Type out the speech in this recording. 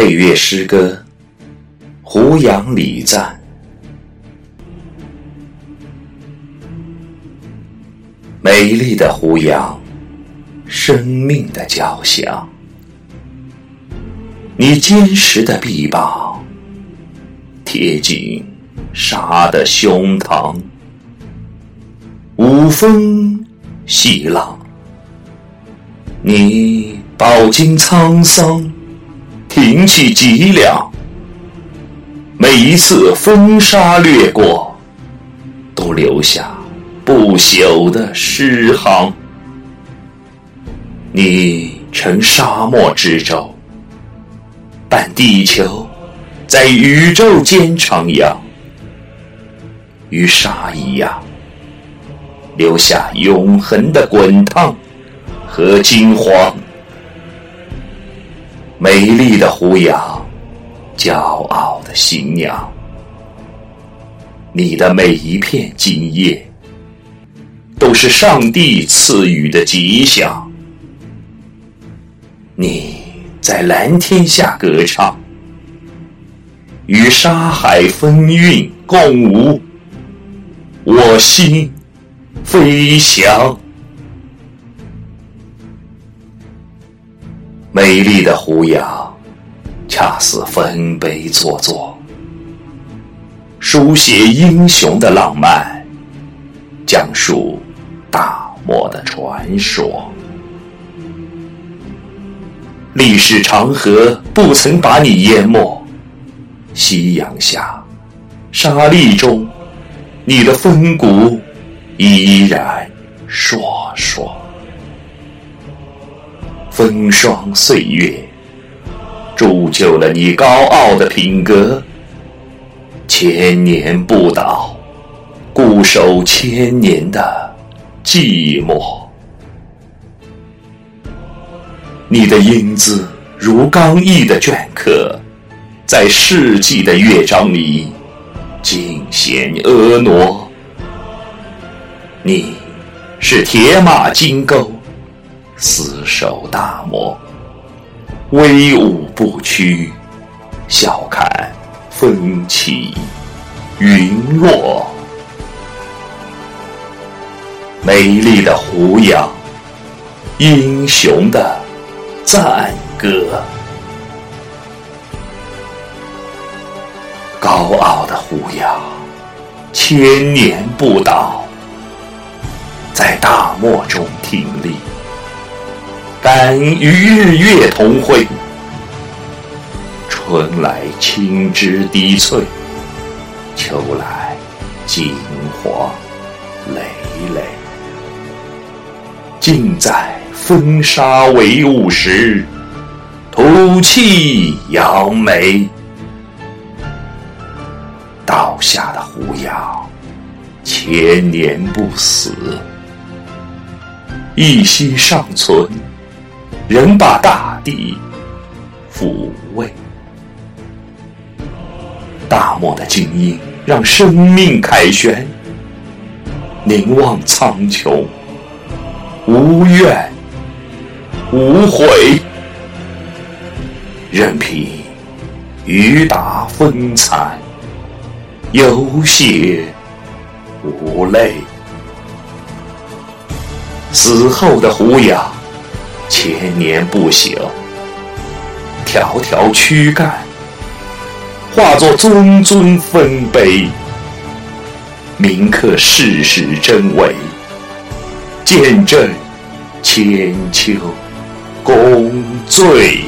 配乐诗歌《胡杨礼赞》。美丽的胡杨，生命的交响。你坚实的臂膀，贴紧沙的胸膛。五风细浪，你饱经沧桑，灵气脊梁。每一次风沙掠过，都留下。不朽的诗行，你乘沙漠之舟，伴地球在宇宙间徜徉，与沙一样，留下永恒的滚烫和金黄。美丽的胡杨，骄傲的新娘，你的每一片金叶。都是上帝赐予的吉祥。你在蓝天下歌唱，与沙海风韵共舞，我心飞翔。美丽的胡杨，恰似丰碑座座，书写英雄的浪漫，讲述。大漠的传说，历史长河不曾把你淹没。夕阳下，沙砾中，你的风骨依然烁烁。风霜岁月，铸就了你高傲的品格。千年不倒，固守千年的。寂寞，你的英姿如刚毅的镌刻，在世纪的乐章里尽显婀娜。你是铁马金钩，死守大漠，威武不屈，笑看风起云落。美丽的胡杨，英雄的赞歌。高傲的胡杨，千年不倒，在大漠中挺立，敢与日月同辉。春来青枝低翠，秋来金黄累累。尽在风沙为雾时，吐气扬眉。倒下的胡杨，千年不死，一息尚存，仍把大地抚慰。大漠的精英，让生命凯旋，凝望苍穹。无怨无悔，任凭雨打风残，有血无泪。死后的胡杨，千年不朽，条条躯干化作尊尊丰碑，铭刻世史真伪。见证千秋功罪。